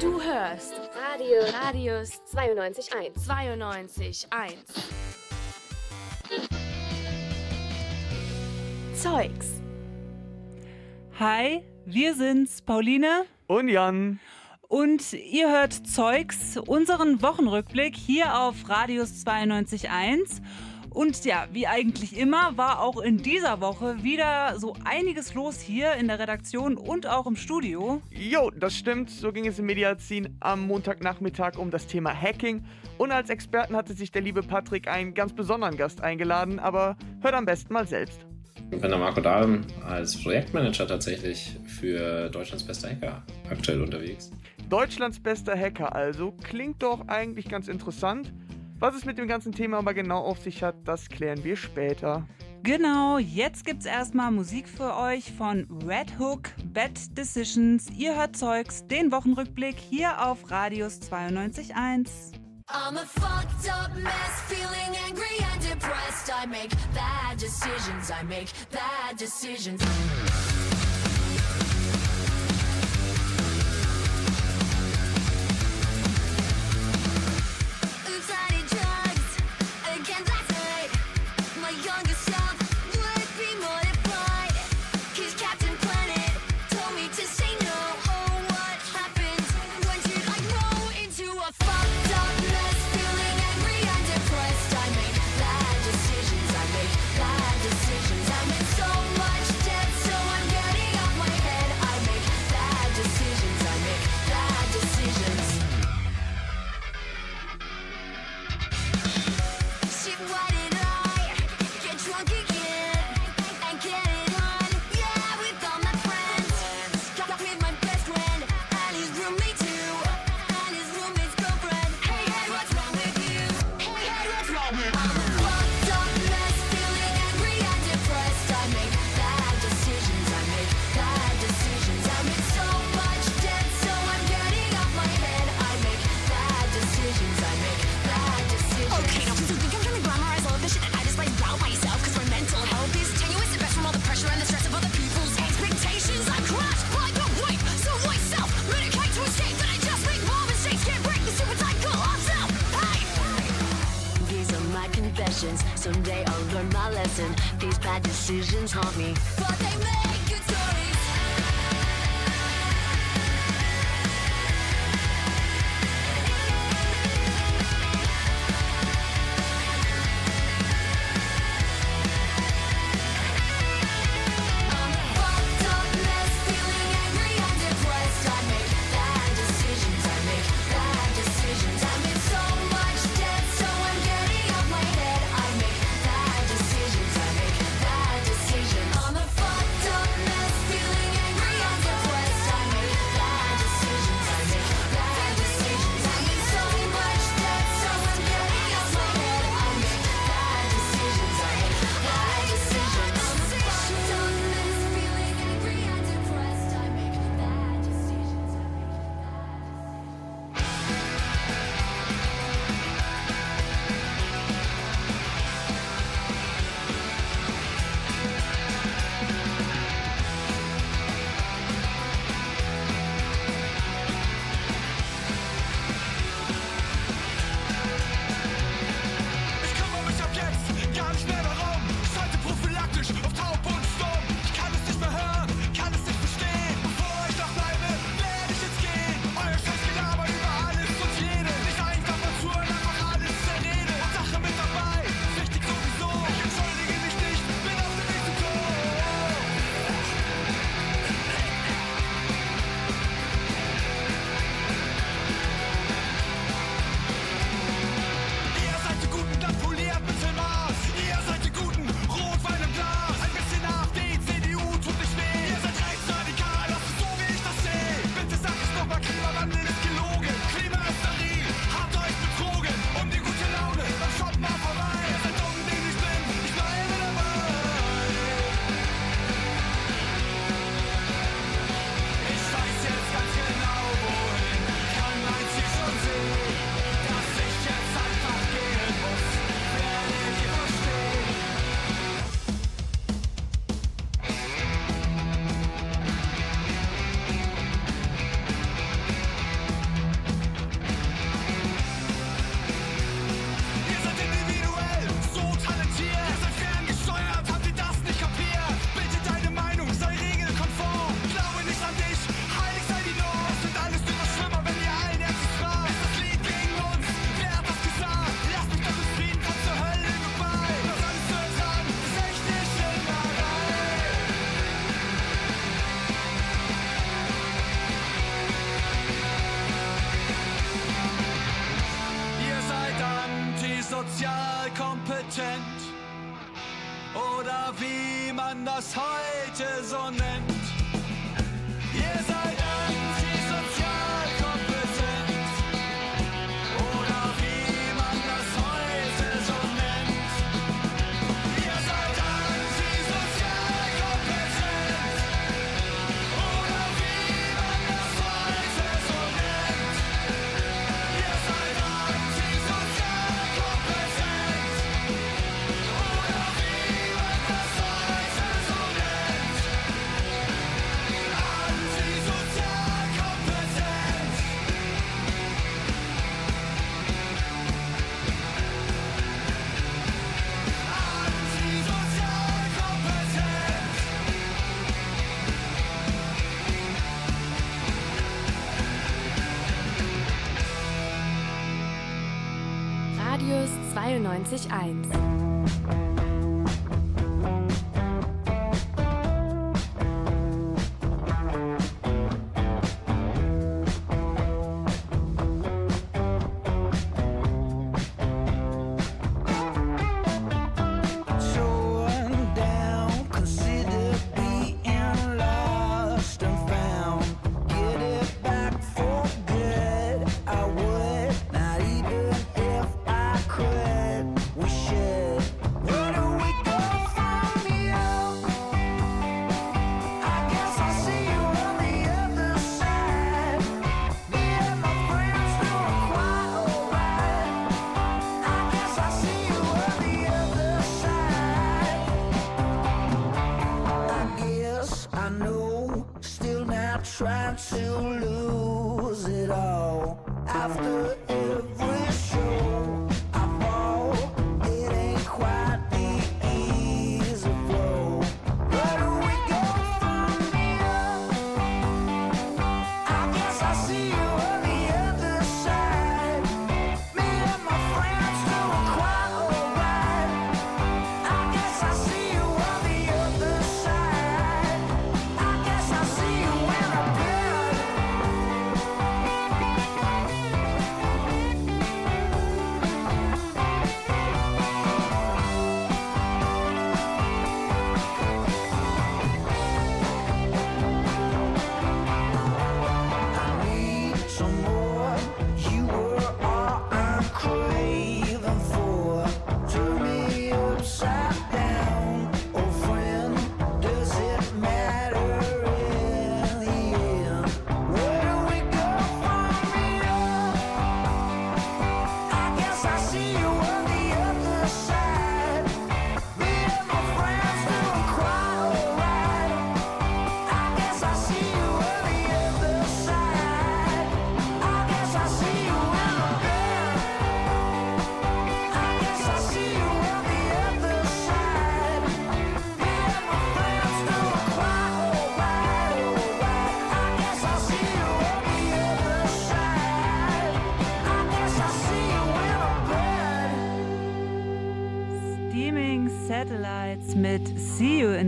Du hörst Radio Radius 92.1. 92.1. Zeugs. Hi, wir sind's, Pauline. Und Jan. Und ihr hört Zeugs, unseren Wochenrückblick hier auf Radius 92.1. Und ja, wie eigentlich immer, war auch in dieser Woche wieder so einiges los hier in der Redaktion und auch im Studio. Jo, das stimmt. So ging es im Mediazin am Montagnachmittag um das Thema Hacking. Und als Experten hatte sich der liebe Patrick einen ganz besonderen Gast eingeladen, aber hört am besten mal selbst. Ich bin der Marco Dahlem als Projektmanager tatsächlich für Deutschlands bester Hacker aktuell unterwegs. Deutschlands bester Hacker also. Klingt doch eigentlich ganz interessant. Was es mit dem ganzen Thema aber genau auf sich hat, das klären wir später. Genau, jetzt gibt's erstmal Musik für euch von Red Hook, Bad Decisions. Ihr hört Zeugs, den Wochenrückblick hier auf Radius 92.1. I'm a fucked up mess, feeling angry and depressed. I make bad decisions, I make bad decisions. Funky Someday I'll learn my lesson. These bad decisions haunt me. 92.1.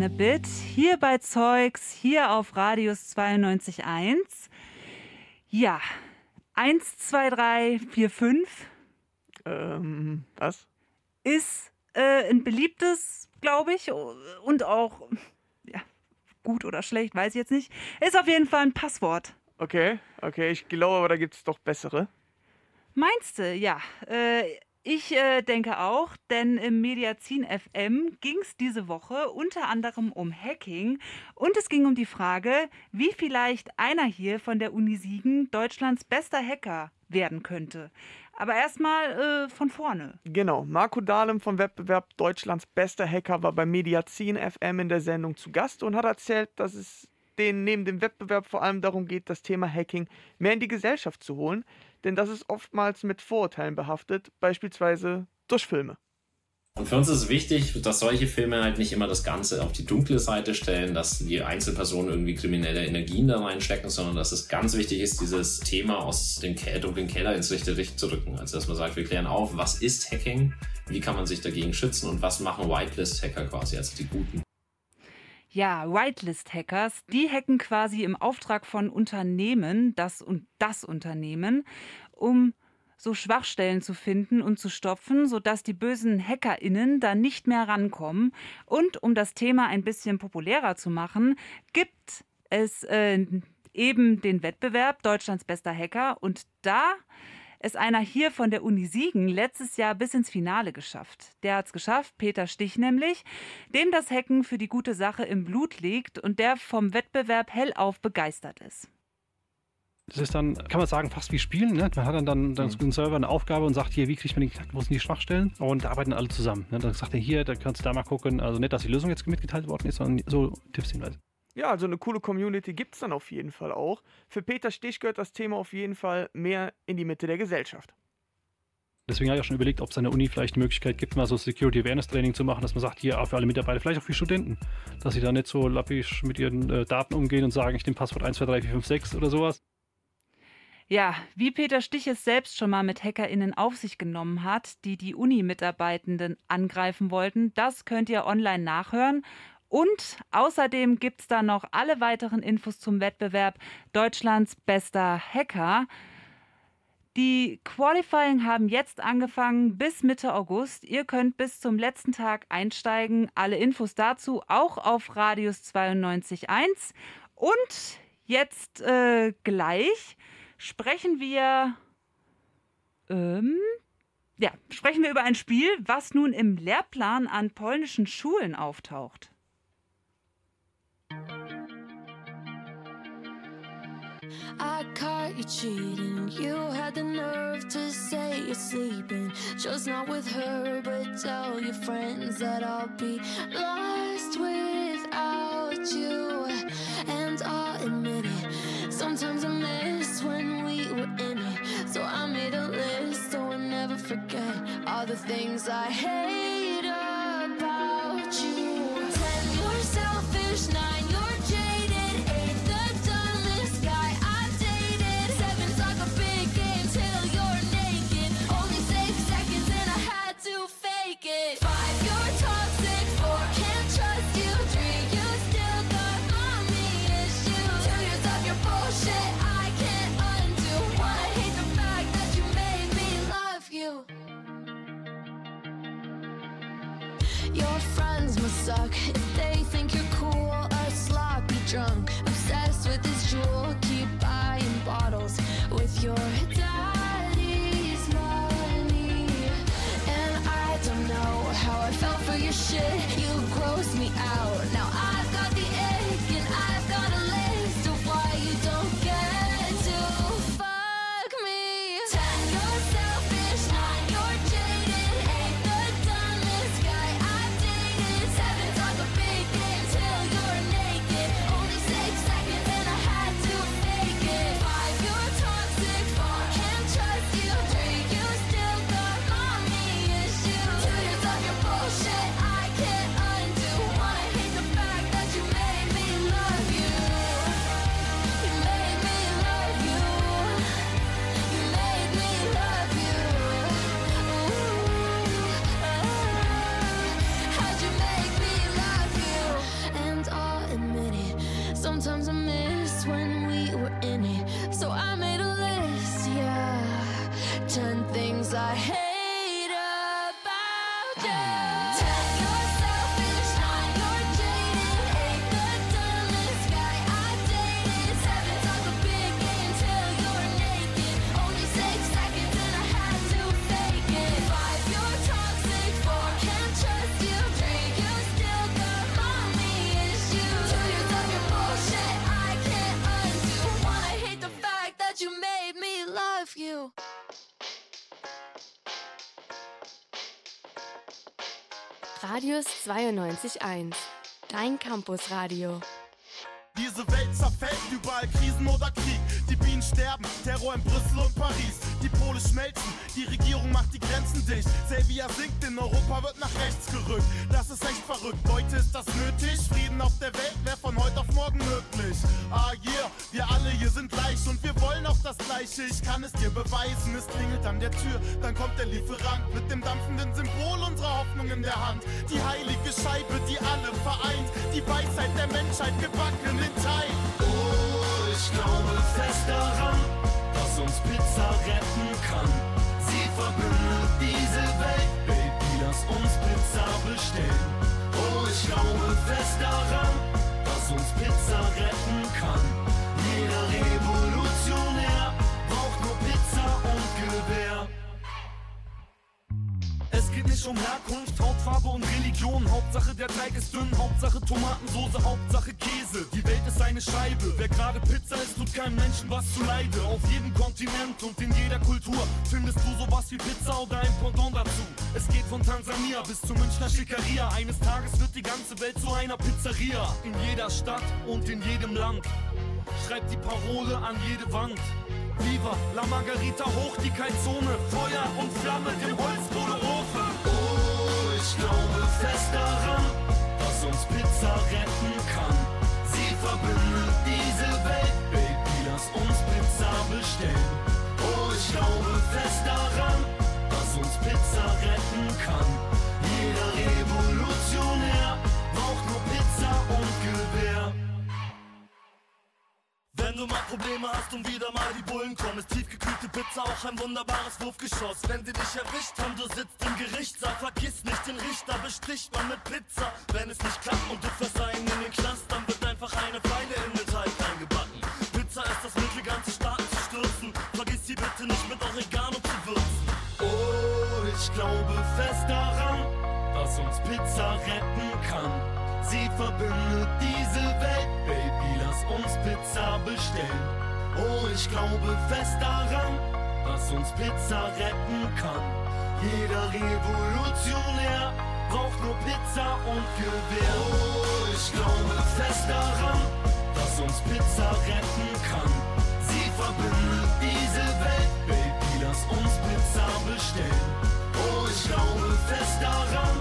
A Bit. Hier bei Zeugs, hier auf Radius 92.1. Ja, 1, 2, 3, 4, 5 Ähm, was? ist äh, ein beliebtes, glaube ich, und auch, ja, gut oder schlecht, weiß ich jetzt nicht. Ist auf jeden Fall ein Passwort. Okay, okay, ich glaube aber, da gibt es doch bessere. Meinst du? Ja. Äh, ich äh, denke auch, denn im Mediazin FM ging es diese Woche unter anderem um Hacking und es ging um die Frage, wie vielleicht einer hier von der Uni Siegen Deutschlands bester Hacker werden könnte. Aber erstmal äh, von vorne. Genau, Marco Dahlem vom Wettbewerb Deutschlands bester Hacker war bei Mediazin FM in der Sendung zu Gast und hat erzählt, dass es denen neben dem Wettbewerb vor allem darum geht, das Thema Hacking mehr in die Gesellschaft zu holen, denn das ist oftmals mit Vorurteilen behaftet, beispielsweise durch Filme. Und für uns ist es wichtig, dass solche Filme halt nicht immer das Ganze auf die dunkle Seite stellen, dass die Einzelpersonen irgendwie kriminelle Energien da reinstecken, sondern dass es ganz wichtig ist, dieses Thema aus dem dunklen Keller ins rechte Licht zu rücken. Also dass man sagt, wir klären auf, was ist Hacking, wie kann man sich dagegen schützen und was machen Whitelist-Hacker quasi, also die Guten. Ja, Whitelist-Hackers, die hacken quasi im Auftrag von Unternehmen, das und das Unternehmen, um so Schwachstellen zu finden und zu stopfen, sodass die bösen HackerInnen da nicht mehr rankommen. Und um das Thema ein bisschen populärer zu machen, gibt es äh, eben den Wettbewerb Deutschlands bester Hacker. Und da ist einer hier von der Uni Siegen letztes Jahr bis ins Finale geschafft. Der hat es geschafft, Peter Stich nämlich, dem das Hacken für die gute Sache im Blut liegt und der vom Wettbewerb hellauf begeistert ist. Das ist dann, kann man sagen, fast wie Spielen. Ne? Man hat dann, dann, dann einen Server eine Aufgabe und sagt, hier, wie kriegt man den Knack, wo sind die Schwachstellen? Und da arbeiten alle zusammen. Ne? Dann sagt er, hier, da kannst du da mal gucken. Also nicht, dass die Lösung jetzt mitgeteilt worden ist, sondern so Tipps hinweise. Ja, also eine coole Community gibt es dann auf jeden Fall auch. Für Peter Stich gehört das Thema auf jeden Fall mehr in die Mitte der Gesellschaft. Deswegen habe ich auch schon überlegt, ob es an der Uni vielleicht die Möglichkeit gibt, mal so Security Awareness Training zu machen, dass man sagt, hier auch für alle Mitarbeiter, vielleicht auch für Studenten, dass sie da nicht so lappisch mit ihren äh, Daten umgehen und sagen, ich nehme Passwort 1, 2, 3, 4, 5, 6 oder sowas. Ja, wie Peter Stich es selbst schon mal mit HackerInnen auf sich genommen hat, die die Uni-Mitarbeitenden angreifen wollten, das könnt ihr online nachhören. Und außerdem gibt es da noch alle weiteren Infos zum Wettbewerb Deutschlands bester Hacker. Die Qualifying haben jetzt angefangen bis Mitte August. Ihr könnt bis zum letzten Tag einsteigen. Alle Infos dazu auch auf Radius 92.1. Und jetzt äh, gleich sprechen wir ähm, ja, sprechen wir über ein Spiel, was nun im Lehrplan an polnischen Schulen auftaucht. I caught you cheating. You had the nerve to say you're sleeping. Just not with her, but tell your friends that I'll be lost without you. And I'll admit it. Sometimes I miss when we were in it. So I made a list so I never forget all the things I hate 92.1. Dein Campusradio. Diese Welt zerfällt, überall Krisen oder Krieg. Die Bienen sterben, Terror in Brüssel und Paris. Die Pole schmelzen, die Regierung macht die Grenzen dicht. Selvia sinkt, in Europa wird nach rechts gerückt. Das ist echt verrückt, Leute, ist das nötig? Frieden auf der Welt wäre von heute auf morgen möglich. Ah yeah, wir alle hier sind gleich und wir wollen auch das Gleiche. Ich kann es dir beweisen, es klingelt an der Tür. Dann kommt der Lieferant mit dem dampfenden Symbol unserer Hoffnung in der Hand. Die heilige Scheibe, die alle vereint. Die Weisheit der Menschheit gebacken in Teig. Oh, ich glaube retten kann. verbindet diese Welt. Baby, lass uns Pizza bestellen. Oh, ich glaube fest daran, dass uns Pizza retten kann. Jeder Revolutionär braucht nur Pizza und Gewehr. Nicht um Herkunft, Hautfarbe und Religion. Hauptsache der Teig ist dünn, Hauptsache Tomatensoße, Hauptsache Käse. Die Welt ist eine Scheibe. Wer gerade Pizza isst, tut keinem Menschen was zuleide. Auf jedem Kontinent und in jeder Kultur findest du sowas wie Pizza oder ein Pendant dazu. Es geht von Tansania bis zur Münchner Schickeria. Eines Tages wird die ganze Welt zu einer Pizzeria. In jeder Stadt und in jedem Land. Schreibt die Parole an jede Wand. Viva la Margarita hoch die Kalzone, Feuer und Flamme im Holzkohleofen. Ich glaube fest daran, dass uns Pizza retten kann. Sie verbindet diese Welt, Baby, lass uns Pizza bestellen. Oh, ich glaube fest daran, dass uns Pizza retten kann. Jeder Revolutionär du mal Probleme hast und wieder mal die Bullen kommen, ist tiefgekühlte Pizza auch ein wunderbares Wurfgeschoss. Wenn sie dich erwischt haben, du sitzt im Gerichtssaal, vergiss nicht den Richter, besticht man mit Pizza. Wenn es nicht klappt und du fährst einen in den Knast, dann wird einfach eine Pfeile in den Teig eingebacken. Pizza ist das Mittel, ganze Staaten zu stürzen. Vergiss sie bitte nicht mit Oregano zu würzen. Oh, ich glaube fest daran, dass uns Pizza retten kann. Sie verbindet diese Welt, Baby, uns Pizza bestellen. Oh, ich glaube fest daran, dass uns Pizza retten kann. Jeder Revolutionär braucht nur Pizza und Gewehr. Oh, ich glaube fest daran, dass uns Pizza retten kann. Sie verbindet diese Welt, Baby, lass uns Pizza bestellen. Oh, ich glaube fest daran,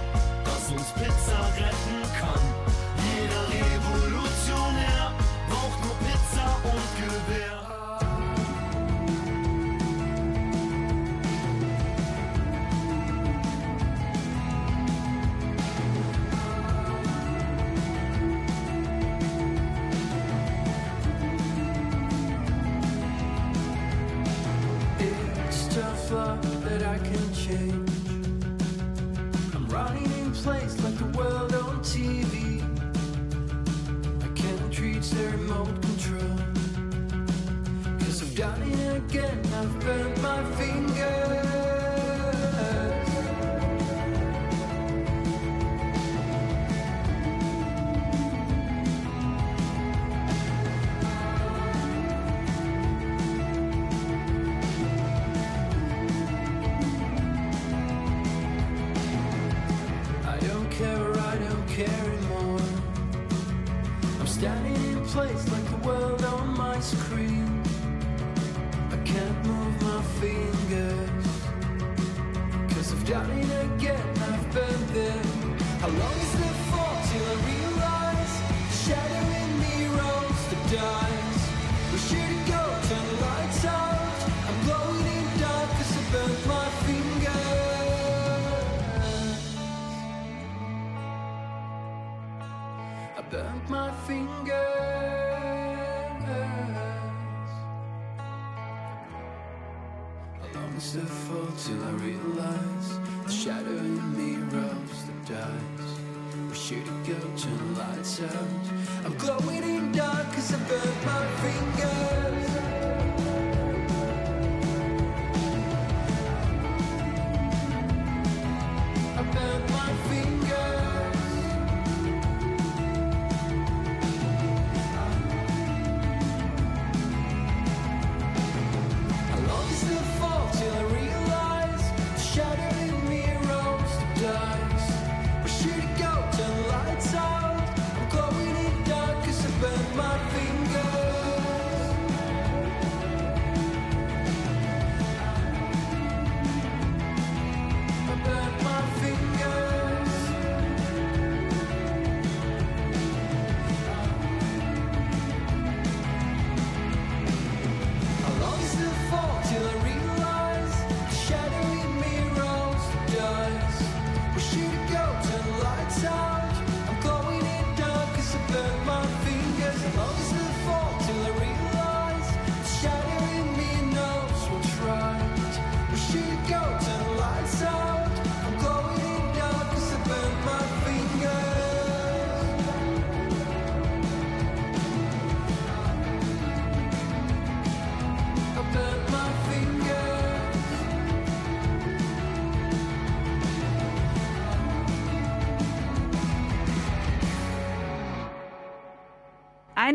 dass uns Pizza retten kann. Where should it go? Turn the lights out. I'm glowing in dark cause I burnt my fingers.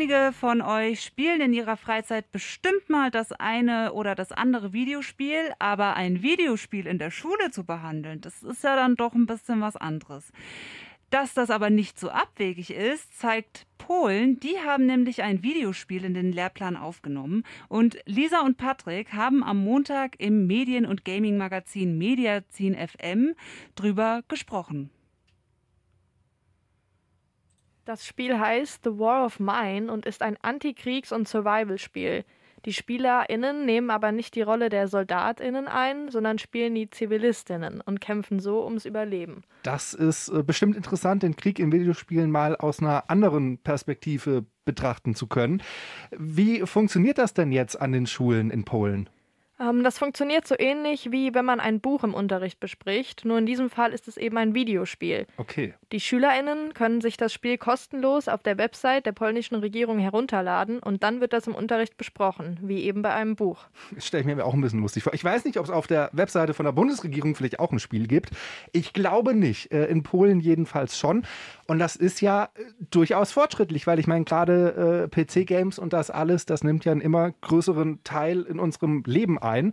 Einige von euch spielen in ihrer Freizeit bestimmt mal das eine oder das andere Videospiel, aber ein Videospiel in der Schule zu behandeln, das ist ja dann doch ein bisschen was anderes. Dass das aber nicht so abwegig ist, zeigt Polen. Die haben nämlich ein Videospiel in den Lehrplan aufgenommen. Und Lisa und Patrick haben am Montag im Medien- und Gaming-Magazin Mediazin FM drüber gesprochen. Das Spiel heißt The War of Mine und ist ein Antikriegs- und Survival-Spiel. Die SpielerInnen nehmen aber nicht die Rolle der SoldatInnen ein, sondern spielen die ZivilistInnen und kämpfen so ums Überleben. Das ist äh, bestimmt interessant, den Krieg in Videospielen mal aus einer anderen Perspektive betrachten zu können. Wie funktioniert das denn jetzt an den Schulen in Polen? Ähm, das funktioniert so ähnlich wie wenn man ein Buch im Unterricht bespricht, nur in diesem Fall ist es eben ein Videospiel. Okay. Die SchülerInnen können sich das Spiel kostenlos auf der Website der polnischen Regierung herunterladen und dann wird das im Unterricht besprochen, wie eben bei einem Buch. Das stelle ich mir auch ein bisschen lustig vor. Ich weiß nicht, ob es auf der Webseite von der Bundesregierung vielleicht auch ein Spiel gibt. Ich glaube nicht. Äh, In Polen jedenfalls schon. Und das ist ja äh, durchaus fortschrittlich, weil ich meine, gerade äh, PC-Games und das alles, das nimmt ja einen immer größeren Teil in unserem Leben ein.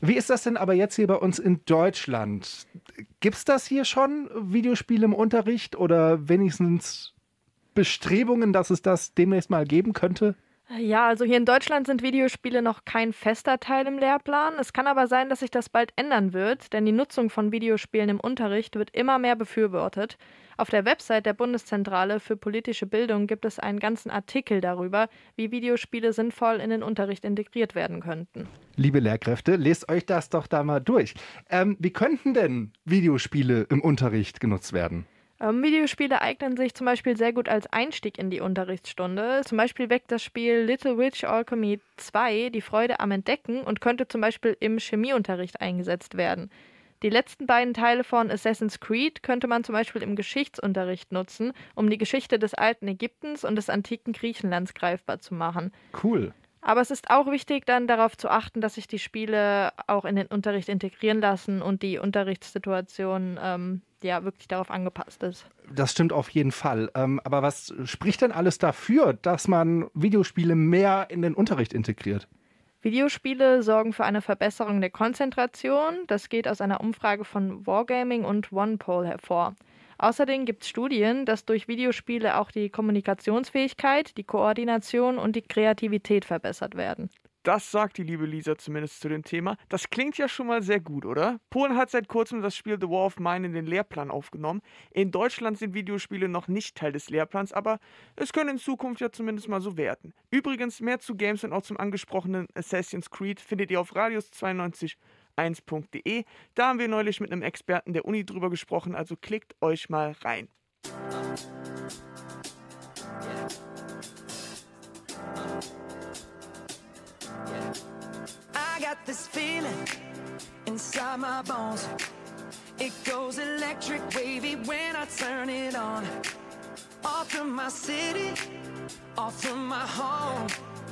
Wie ist das denn aber jetzt hier bei uns in Deutschland? Gibt es das hier schon, Videospiele im Unterricht oder wenigstens Bestrebungen, dass es das demnächst mal geben könnte? Ja, also hier in Deutschland sind Videospiele noch kein fester Teil im Lehrplan. Es kann aber sein, dass sich das bald ändern wird, denn die Nutzung von Videospielen im Unterricht wird immer mehr befürwortet. Auf der Website der Bundeszentrale für politische Bildung gibt es einen ganzen Artikel darüber, wie Videospiele sinnvoll in den Unterricht integriert werden könnten. Liebe Lehrkräfte, lest euch das doch da mal durch. Ähm, wie könnten denn Videospiele im Unterricht genutzt werden? Ähm, Videospiele eignen sich zum Beispiel sehr gut als Einstieg in die Unterrichtsstunde. Zum Beispiel weckt das Spiel Little Witch Alchemy 2 die Freude am Entdecken und könnte zum Beispiel im Chemieunterricht eingesetzt werden. Die letzten beiden Teile von Assassin's Creed könnte man zum Beispiel im Geschichtsunterricht nutzen, um die Geschichte des alten Ägyptens und des antiken Griechenlands greifbar zu machen. Cool. Aber es ist auch wichtig, dann darauf zu achten, dass sich die Spiele auch in den Unterricht integrieren lassen und die Unterrichtssituation ähm, ja wirklich darauf angepasst ist. Das stimmt auf jeden Fall. Ähm, aber was spricht denn alles dafür, dass man Videospiele mehr in den Unterricht integriert? Videospiele sorgen für eine Verbesserung der Konzentration. Das geht aus einer Umfrage von Wargaming und OnePoll hervor. Außerdem gibt es Studien, dass durch Videospiele auch die Kommunikationsfähigkeit, die Koordination und die Kreativität verbessert werden. Das sagt die liebe Lisa zumindest zu dem Thema. Das klingt ja schon mal sehr gut, oder? Polen hat seit kurzem das Spiel The War of Mine in den Lehrplan aufgenommen. In Deutschland sind Videospiele noch nicht Teil des Lehrplans, aber es können in Zukunft ja zumindest mal so werden. Übrigens, mehr zu Games und auch zum angesprochenen Assassin's Creed findet ihr auf radius921.de. Da haben wir neulich mit einem Experten der Uni drüber gesprochen, also klickt euch mal rein. I got this feeling inside my bones. It goes electric wavy when I turn it on. Off from my city, off from my home.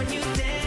When you dance,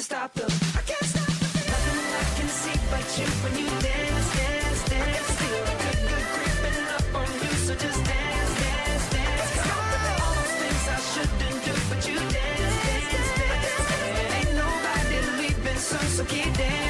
can't stop them. I can't stop. Nothing I can see but you when you dance, dance, dance. Still a good, good creeping up on you, so just dance, dance, dance. All things I shouldn't do, but you dance, dance, dance. Ain't nobody leaving so keep dancing.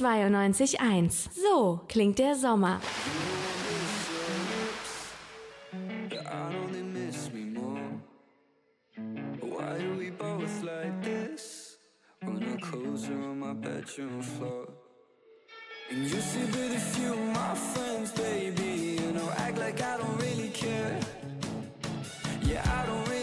92.1. So klingt der Sommer. Yeah, I don't really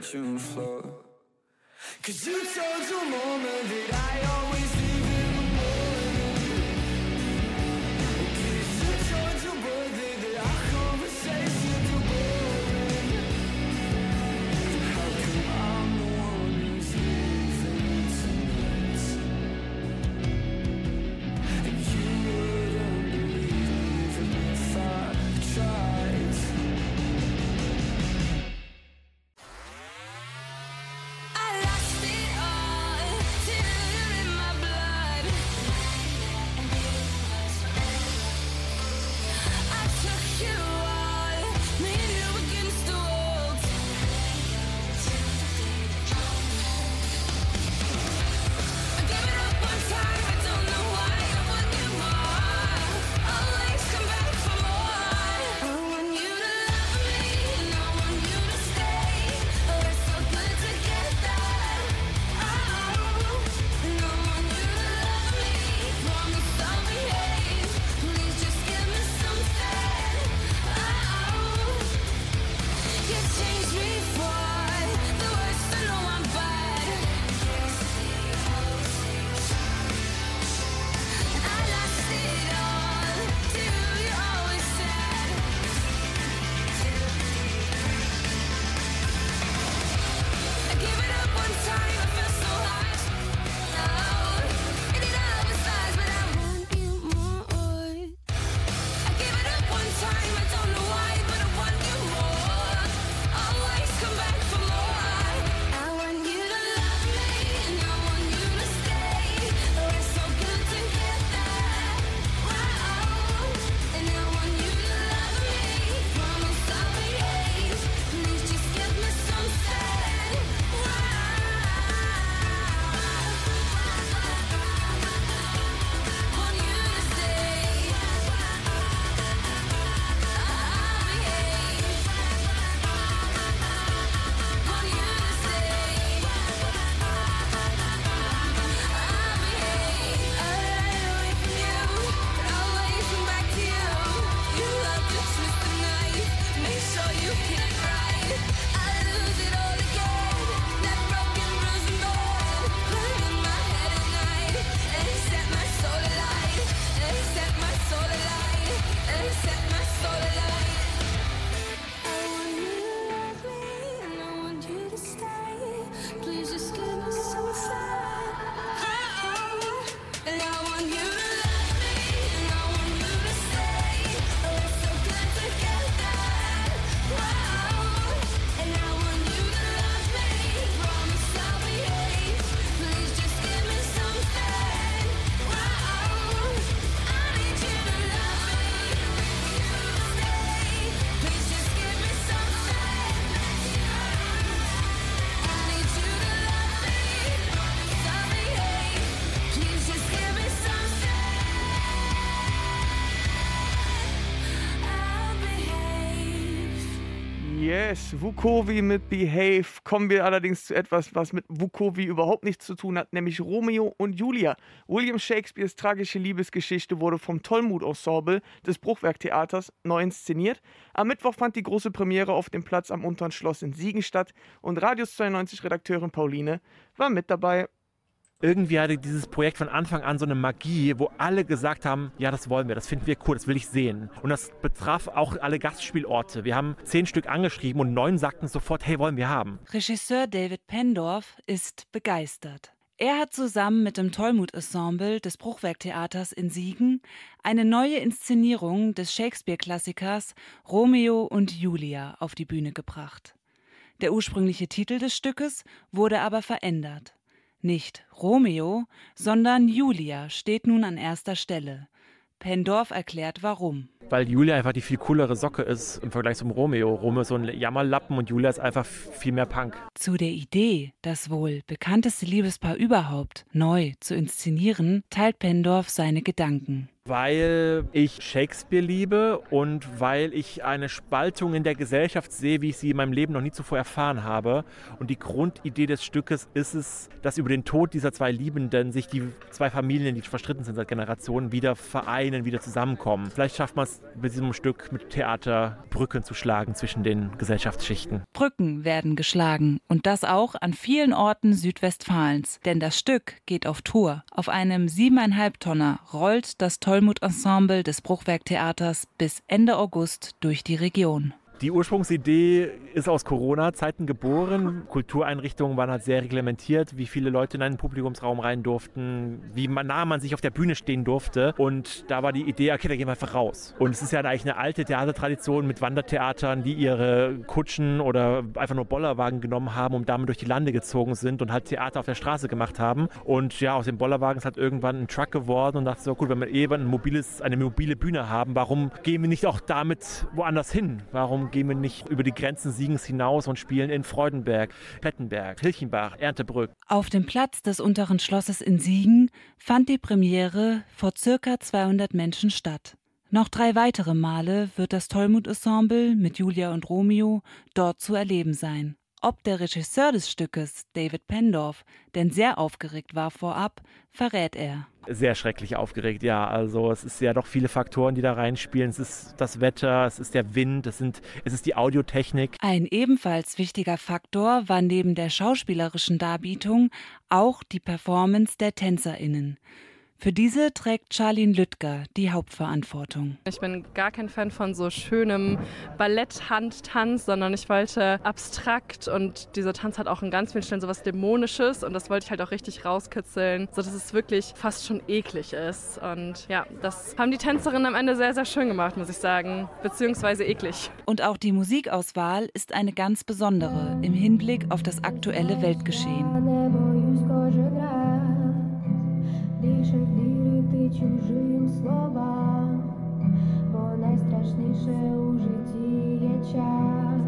bedroom floor. Cause you Yes, Vukovi mit Behave. Kommen wir allerdings zu etwas, was mit Vukovi überhaupt nichts zu tun hat, nämlich Romeo und Julia. William Shakespeares tragische Liebesgeschichte wurde vom Tollmut-Ensemble des Bruchwerktheaters neu inszeniert. Am Mittwoch fand die große Premiere auf dem Platz am Unteren Schloss in Siegen statt und Radius 92 Redakteurin Pauline war mit dabei. Irgendwie hatte dieses Projekt von Anfang an so eine Magie, wo alle gesagt haben, ja, das wollen wir, das finden wir cool, das will ich sehen. Und das betraf auch alle Gastspielorte. Wir haben zehn Stück angeschrieben und neun sagten sofort, hey, wollen wir haben. Regisseur David Pendorf ist begeistert. Er hat zusammen mit dem Tollmut-Ensemble des Bruchwerktheaters in Siegen eine neue Inszenierung des Shakespeare-Klassikers Romeo und Julia auf die Bühne gebracht. Der ursprüngliche Titel des Stückes wurde aber verändert. Nicht Romeo, sondern Julia steht nun an erster Stelle. Pendorf erklärt warum. Weil Julia einfach die viel coolere Socke ist im Vergleich zum Romeo. Romeo ist so ein Jammerlappen und Julia ist einfach viel mehr Punk. Zu der Idee, das wohl bekannteste Liebespaar überhaupt neu zu inszenieren, teilt Pendorf seine Gedanken. Weil ich Shakespeare liebe und weil ich eine Spaltung in der Gesellschaft sehe, wie ich sie in meinem Leben noch nie zuvor erfahren habe. Und die Grundidee des Stückes ist es, dass über den Tod dieser zwei Liebenden sich die zwei Familien, die verstritten sind seit Generationen, wieder vereinen, wieder zusammenkommen. Vielleicht schafft man es mit diesem Stück mit Theater Brücken zu schlagen zwischen den Gesellschaftsschichten. Brücken werden geschlagen und das auch an vielen Orten Südwestfalens, denn das Stück geht auf Tour. Auf einem siebeneinhalb Tonner rollt das Tollmut-Ensemble des Bruchwerktheaters bis Ende August durch die Region. Die Ursprungsidee ist aus Corona-Zeiten geboren. Kultureinrichtungen waren halt sehr reglementiert, wie viele Leute in einen Publikumsraum rein durften, wie nah man sich auf der Bühne stehen durfte. Und da war die Idee, okay, da gehen wir einfach raus. Und es ist ja eigentlich eine alte Theatertradition mit Wandertheatern, die ihre Kutschen oder einfach nur Bollerwagen genommen haben und damit durch die Lande gezogen sind und halt Theater auf der Straße gemacht haben. Und ja, aus dem Bollerwagen ist halt irgendwann ein Truck geworden und dachte so, gut, wenn wir eh ein mobiles, eine mobile Bühne haben, warum gehen wir nicht auch damit woanders hin? Warum gehen wir nicht über die Grenzen Siegens hinaus und spielen in Freudenberg, Plettenberg, Hilchenbach, Erntebrück? Auf dem Platz des unteren Schlosses in Siegen fand die Premiere vor circa 200 Menschen statt. Noch drei weitere Male wird das Tollmut-Ensemble mit Julia und Romeo dort zu erleben sein. Ob der Regisseur des Stückes, David Pendorf, denn sehr aufgeregt war vorab, verrät er. Sehr schrecklich aufgeregt, ja. Also es ist ja doch viele Faktoren, die da reinspielen. Es ist das Wetter, es ist der Wind, es, sind, es ist die Audiotechnik. Ein ebenfalls wichtiger Faktor war neben der schauspielerischen Darbietung auch die Performance der TänzerInnen. Für diese trägt Charlene Lüttger die Hauptverantwortung. Ich bin gar kein Fan von so schönem Balletthandtanz, sondern ich wollte abstrakt und dieser Tanz hat auch in ganz vielen Stellen so was Dämonisches und das wollte ich halt auch richtig rauskitzeln, sodass es wirklich fast schon eklig ist. Und ja, das haben die Tänzerinnen am Ende sehr, sehr schön gemacht, muss ich sagen, beziehungsweise eklig. Und auch die Musikauswahl ist eine ganz besondere im Hinblick auf das aktuelle Weltgeschehen. лишь верит ты чужим словам.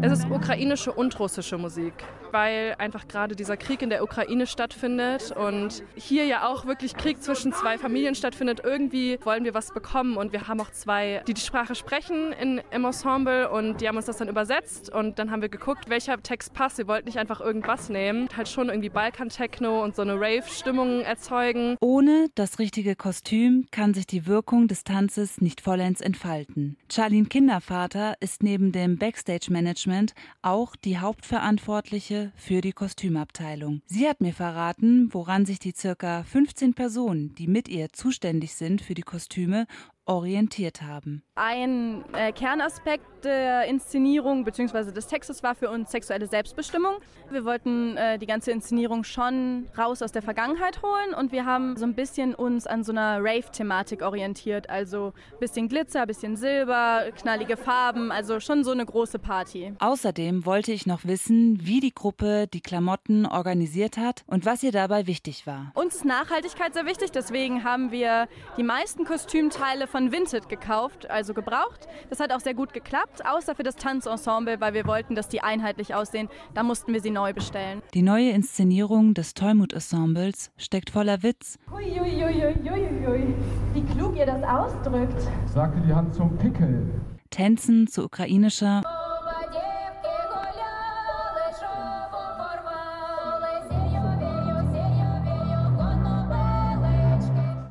Es ist ukrainische und russische Musik, weil einfach gerade dieser Krieg in der Ukraine stattfindet und hier ja auch wirklich Krieg zwischen zwei Familien stattfindet. Irgendwie wollen wir was bekommen und wir haben auch zwei, die die Sprache sprechen in, im Ensemble und die haben uns das dann übersetzt und dann haben wir geguckt, welcher Text passt. Wir wollten nicht einfach irgendwas nehmen, halt schon irgendwie Balkan-Techno und so eine Rave-Stimmung erzeugen. Ohne das richtige Kostüm kann sich die Wirkung des Tanzes nicht vollends entfalten. Charlene Kindervater ist neben dem Backstage-Management auch die Hauptverantwortliche für die Kostümabteilung. Sie hat mir verraten, woran sich die circa 15 Personen, die mit ihr zuständig sind für die Kostüme, orientiert haben. Ein äh, Kernaspekt der Inszenierung bzw. des Textes war für uns sexuelle Selbstbestimmung. Wir wollten äh, die ganze Inszenierung schon raus aus der Vergangenheit holen und wir haben so ein bisschen uns an so einer Rave-Thematik orientiert. Also bisschen Glitzer, bisschen Silber, knallige Farben, also schon so eine große Party. Außerdem wollte ich noch wissen, wie die Gruppe die Klamotten organisiert hat und was ihr dabei wichtig war. Uns ist Nachhaltigkeit sehr wichtig, deswegen haben wir die meisten Kostümteile von Vinted gekauft, also gebraucht. Das hat auch sehr gut geklappt, außer für das Tanzensemble, weil wir wollten, dass die einheitlich aussehen. Da mussten wir sie neu bestellen. Die neue Inszenierung des Tollmut-Ensembles steckt voller Witz. Ui, ui, ui, Wie klug ihr das ausdrückt. Sagte die Hand zum Pickel. Tänzen zu ukrainischer.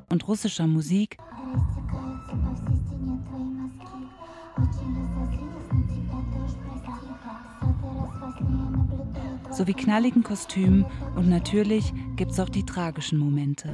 und russischer Musik. Sowie knalligen Kostümen und natürlich gibt's auch die tragischen Momente.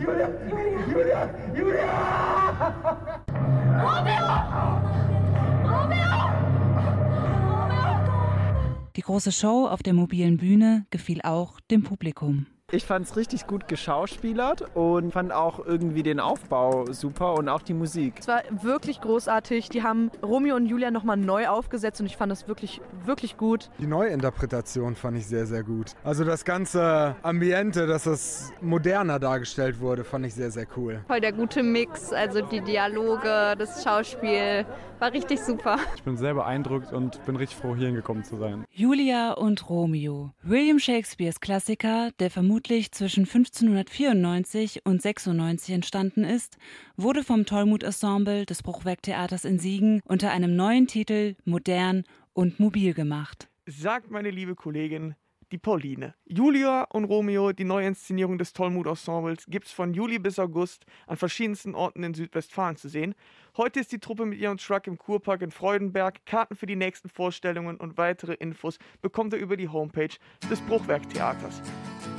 Die große Show auf der mobilen Bühne gefiel auch dem Publikum. Ich fand es richtig gut geschauspielert und fand auch irgendwie den Aufbau super und auch die Musik. Es war wirklich großartig. Die haben Romeo und Julia nochmal neu aufgesetzt und ich fand das wirklich, wirklich gut. Die Neuinterpretation fand ich sehr, sehr gut. Also das ganze Ambiente, dass das moderner dargestellt wurde, fand ich sehr, sehr cool. Voll der gute Mix, also die Dialoge, das Schauspiel war richtig super. Ich bin sehr beeindruckt und bin richtig froh, hier hingekommen zu sein. Julia und Romeo. William Shakespeares Klassiker, der vermutlich zwischen 1594 und 96 entstanden ist, wurde vom Tollmut Ensemble des Bruchwerktheaters in Siegen unter einem neuen Titel modern und mobil gemacht. Sagt meine liebe Kollegin, die Pauline. Julia und Romeo, die Neuinszenierung des Tollmut-Ensembles, gibt's von Juli bis August an verschiedensten Orten in Südwestfalen zu sehen. Heute ist die Truppe mit ihrem Truck im Kurpark in Freudenberg. Karten für die nächsten Vorstellungen und weitere Infos bekommt ihr über die Homepage des Bruchwerktheaters.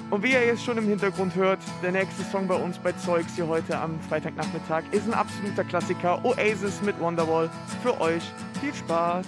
Und wie ihr jetzt schon im Hintergrund hört, der nächste Song bei uns bei Zeugs hier heute am Freitagnachmittag ist ein absoluter Klassiker. Oasis mit Wonderwall. Für euch viel Spaß.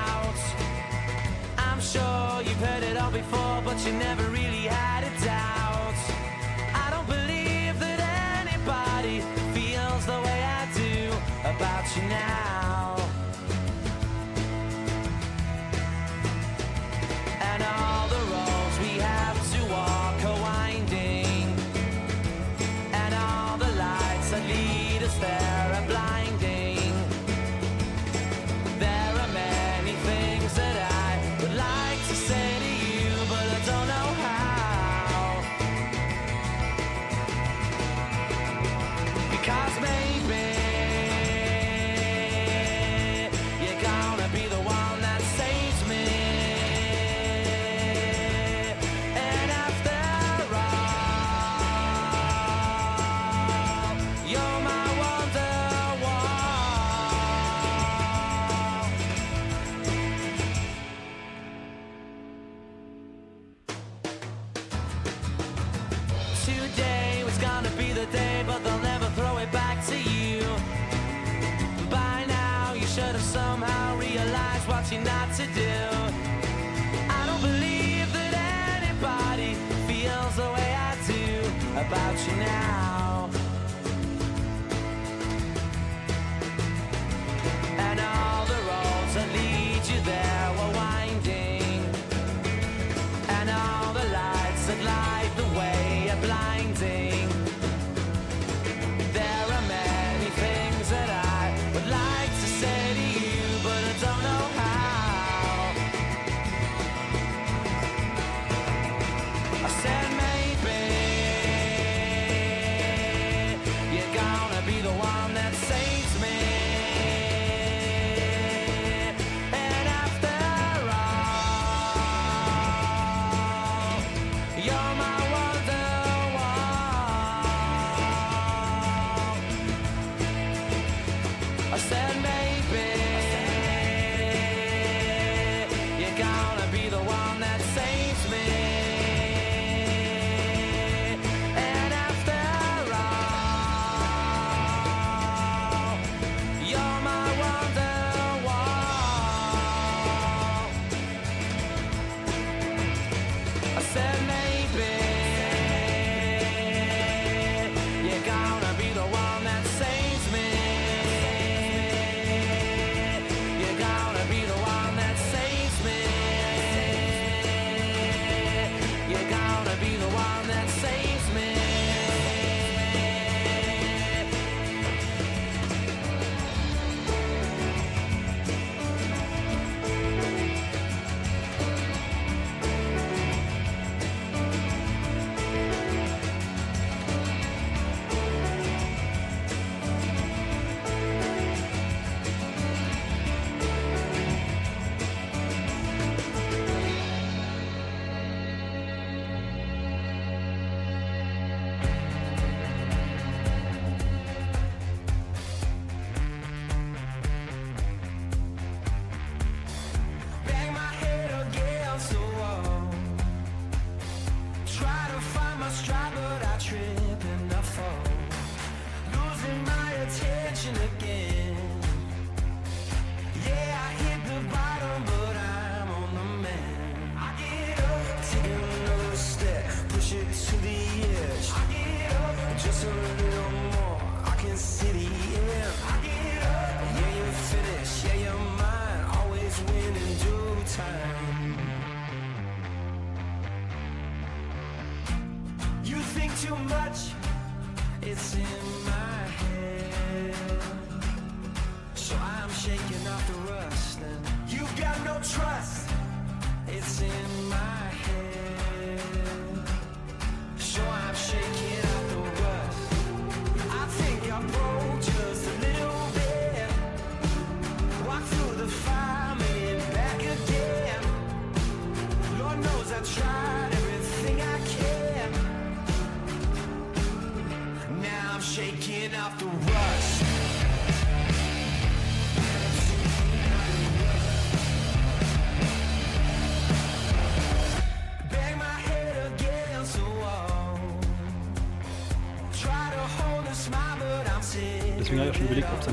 Sure you've heard it all before, but you never really had a doubt. About you now.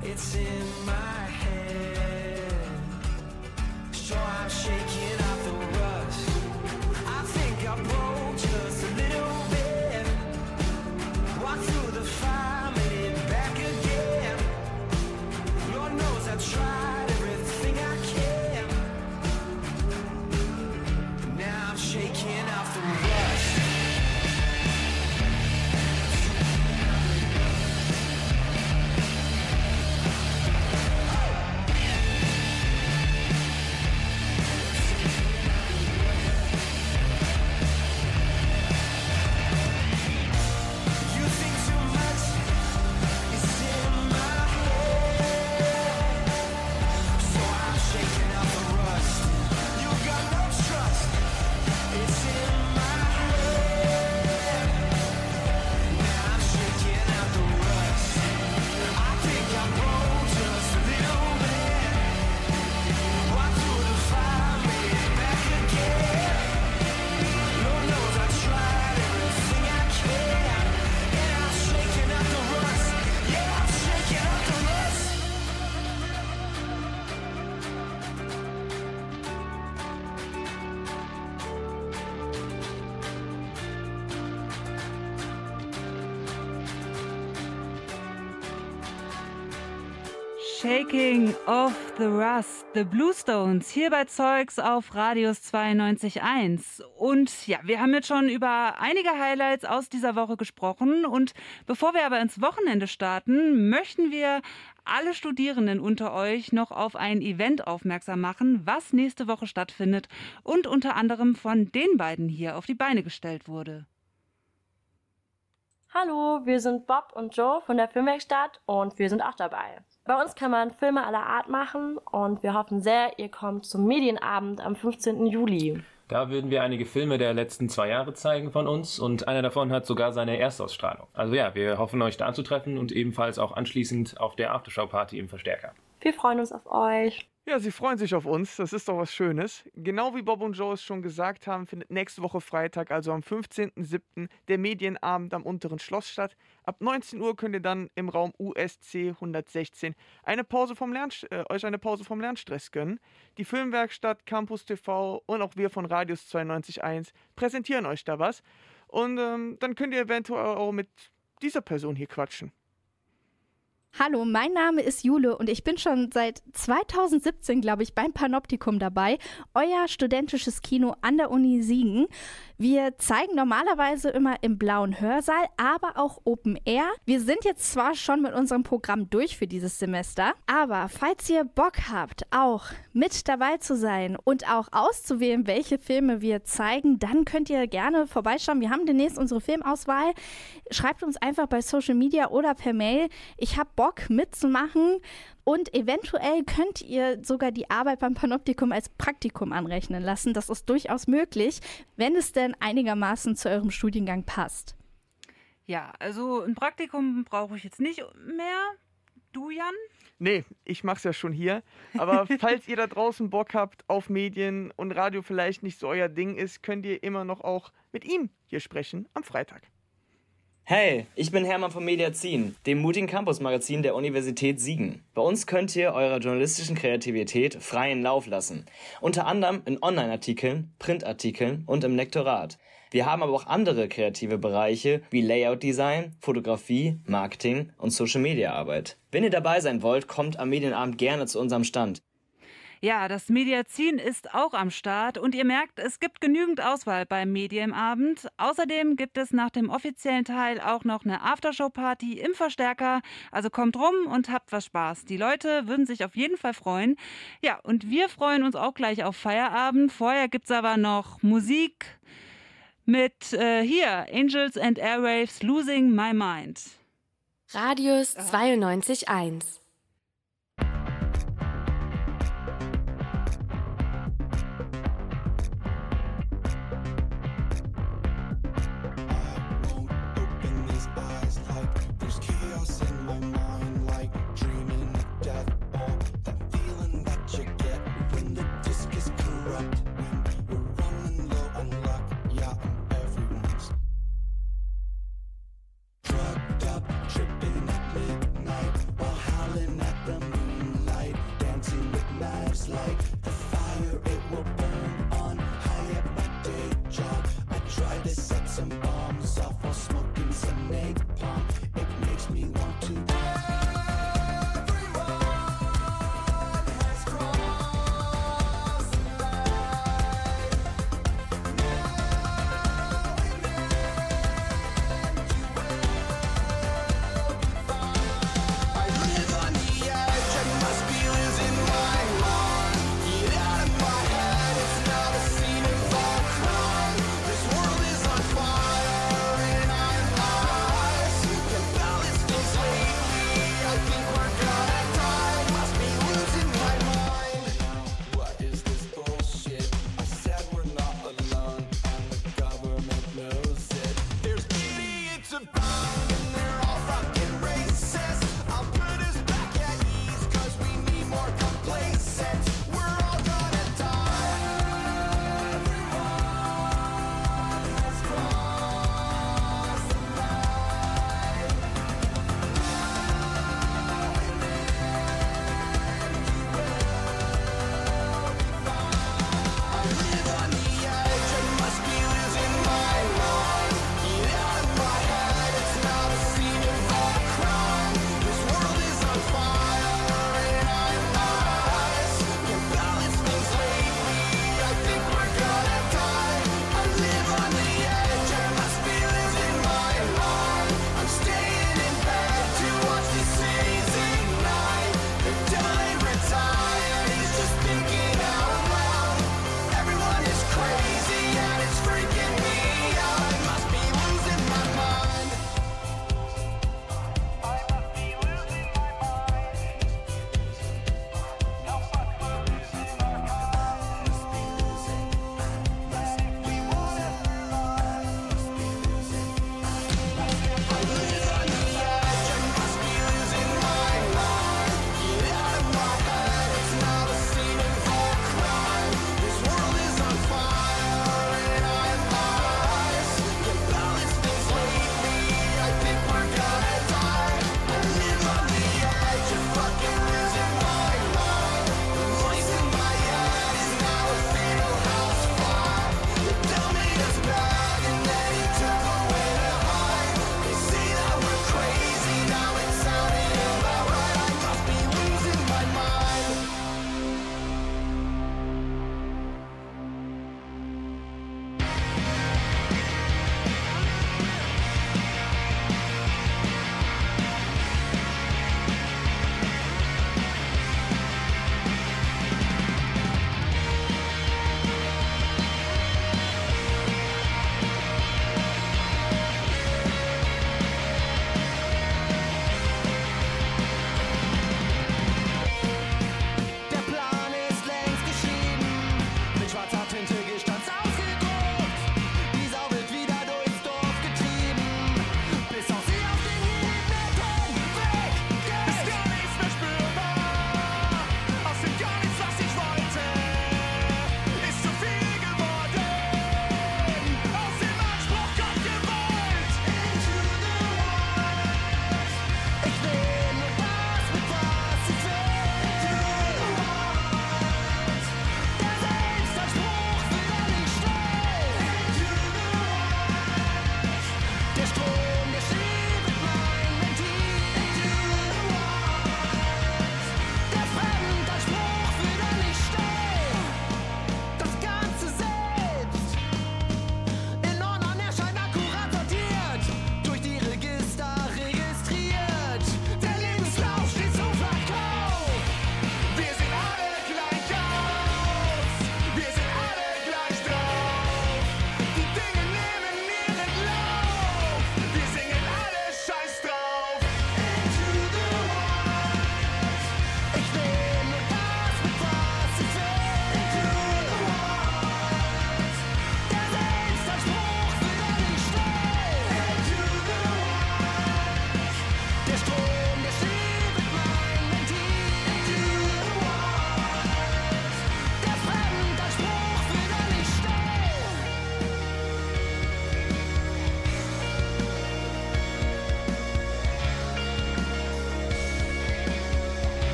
It's in my head. So I'm shaking off the of the Rust, The Bluestones, hier bei Zeugs auf Radius 92.1. Und ja, wir haben jetzt schon über einige Highlights aus dieser Woche gesprochen. Und bevor wir aber ins Wochenende starten, möchten wir alle Studierenden unter euch noch auf ein Event aufmerksam machen, was nächste Woche stattfindet und unter anderem von den beiden hier auf die Beine gestellt wurde. Hallo, wir sind Bob und Joe von der Filmwerkstatt und wir sind auch dabei. Bei uns kann man Filme aller Art machen und wir hoffen sehr, ihr kommt zum Medienabend am 15. Juli. Da würden wir einige Filme der letzten zwei Jahre zeigen von uns und einer davon hat sogar seine Erstausstrahlung. Also ja, wir hoffen euch da anzutreffen und ebenfalls auch anschließend auf der Aftershow-Party im Verstärker. Wir freuen uns auf euch. Ja, sie freuen sich auf uns. Das ist doch was Schönes. Genau wie Bob und Joe es schon gesagt haben, findet nächste Woche Freitag, also am 15.07., der Medienabend am unteren Schloss statt. Ab 19 Uhr könnt ihr dann im Raum USC 116 eine Pause vom Lern, äh, euch eine Pause vom Lernstress gönnen. Die Filmwerkstatt, Campus TV und auch wir von Radius 92.1 präsentieren euch da was. Und ähm, dann könnt ihr eventuell auch mit dieser Person hier quatschen. Hallo, mein Name ist Jule und ich bin schon seit 2017, glaube ich, beim Panoptikum dabei, euer studentisches Kino an der Uni Siegen. Wir zeigen normalerweise immer im blauen Hörsaal, aber auch Open Air. Wir sind jetzt zwar schon mit unserem Programm durch für dieses Semester, aber falls ihr Bock habt, auch mit dabei zu sein und auch auszuwählen, welche Filme wir zeigen, dann könnt ihr gerne vorbeischauen. Wir haben demnächst unsere Filmauswahl. Schreibt uns einfach bei Social Media oder per Mail. Ich habe Bock mitzumachen und eventuell könnt ihr sogar die Arbeit beim Panoptikum als Praktikum anrechnen lassen. Das ist durchaus möglich, wenn es denn einigermaßen zu eurem Studiengang passt. Ja, also ein Praktikum brauche ich jetzt nicht mehr. Du, Jan? Nee, ich mach's ja schon hier. Aber falls ihr da draußen Bock habt auf Medien und Radio vielleicht nicht so euer Ding ist, könnt ihr immer noch auch mit ihm hier sprechen am Freitag. Hey, ich bin Hermann vom Mediazin, dem mutigen Campus-Magazin der Universität Siegen. Bei uns könnt ihr eurer journalistischen Kreativität freien Lauf lassen. Unter anderem in Online-Artikeln, Printartikeln und im Lektorat. Wir haben aber auch andere kreative Bereiche wie Layout-Design, Fotografie, Marketing und Social-Media-Arbeit. Wenn ihr dabei sein wollt, kommt am Medienabend gerne zu unserem Stand. Ja, das Mediazin ist auch am Start und ihr merkt, es gibt genügend Auswahl beim Medienabend. Außerdem gibt es nach dem offiziellen Teil auch noch eine Aftershow-Party im Verstärker. Also kommt rum und habt was Spaß. Die Leute würden sich auf jeden Fall freuen. Ja, und wir freuen uns auch gleich auf Feierabend. Vorher gibt es aber noch Musik mit äh, hier Angels and Airwaves Losing My Mind. Radius 92.1.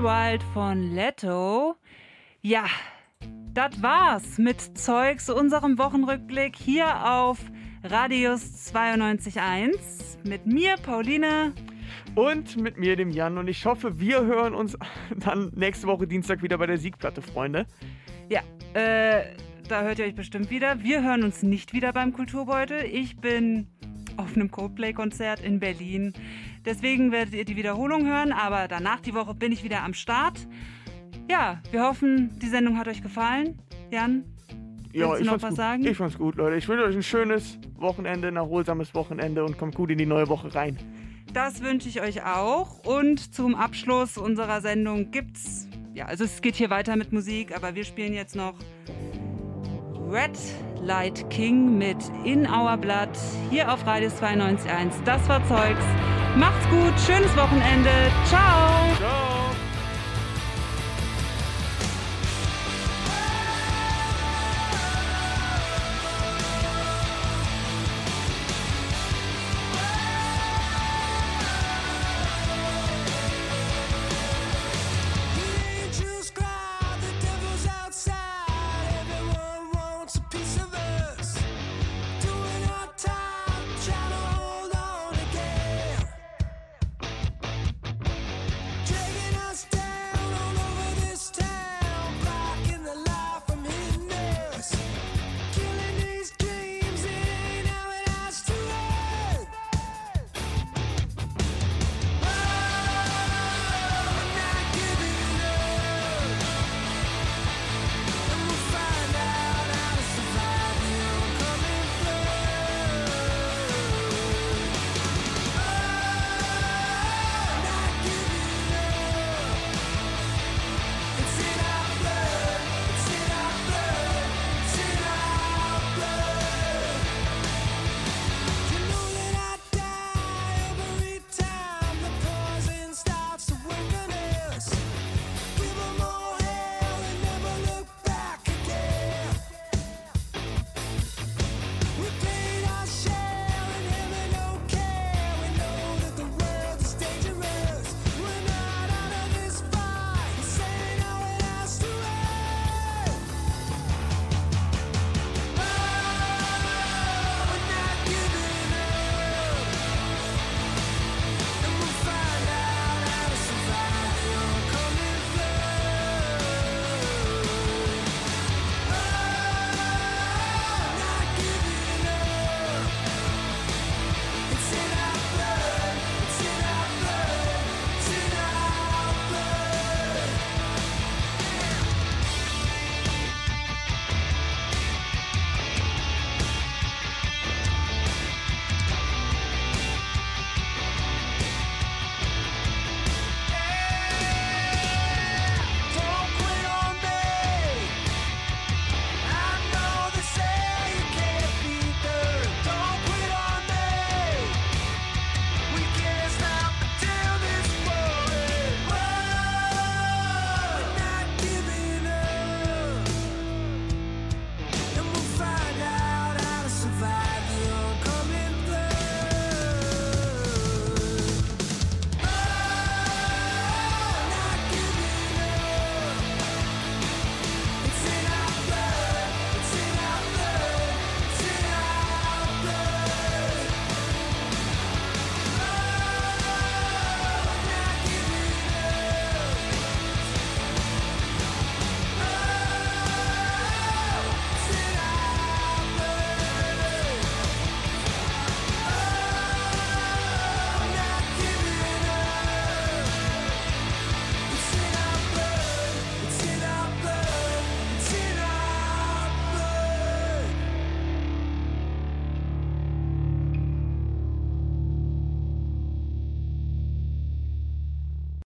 the Wild von Leto. Ja, das war's mit Zeugs, unserem Wochenrückblick hier auf Radius 92.1 mit mir, Pauline. Und mit mir, dem Jan. Und ich hoffe, wir hören uns dann nächste Woche Dienstag wieder bei der Siegplatte, Freunde. Ja, äh, da hört ihr euch bestimmt wieder. Wir hören uns nicht wieder beim Kulturbeutel. Ich bin auf einem Coldplay-Konzert in Berlin. Deswegen werdet ihr die Wiederholung hören, aber danach die Woche bin ich wieder am Start. Ja, wir hoffen, die Sendung hat euch gefallen. Jan, Ja, willst du ich noch fand's was gut. sagen? Ich fand's gut, Leute. Ich wünsche euch ein schönes Wochenende, ein erholsames Wochenende und kommt gut in die neue Woche rein. Das wünsche ich euch auch. Und zum Abschluss unserer Sendung gibt's, ja, also es geht hier weiter mit Musik, aber wir spielen jetzt noch Red Light King mit In Our Blood hier auf Radio 92.1. Das war Zeugs. Macht's gut, schönes Wochenende. Ciao. Ciao.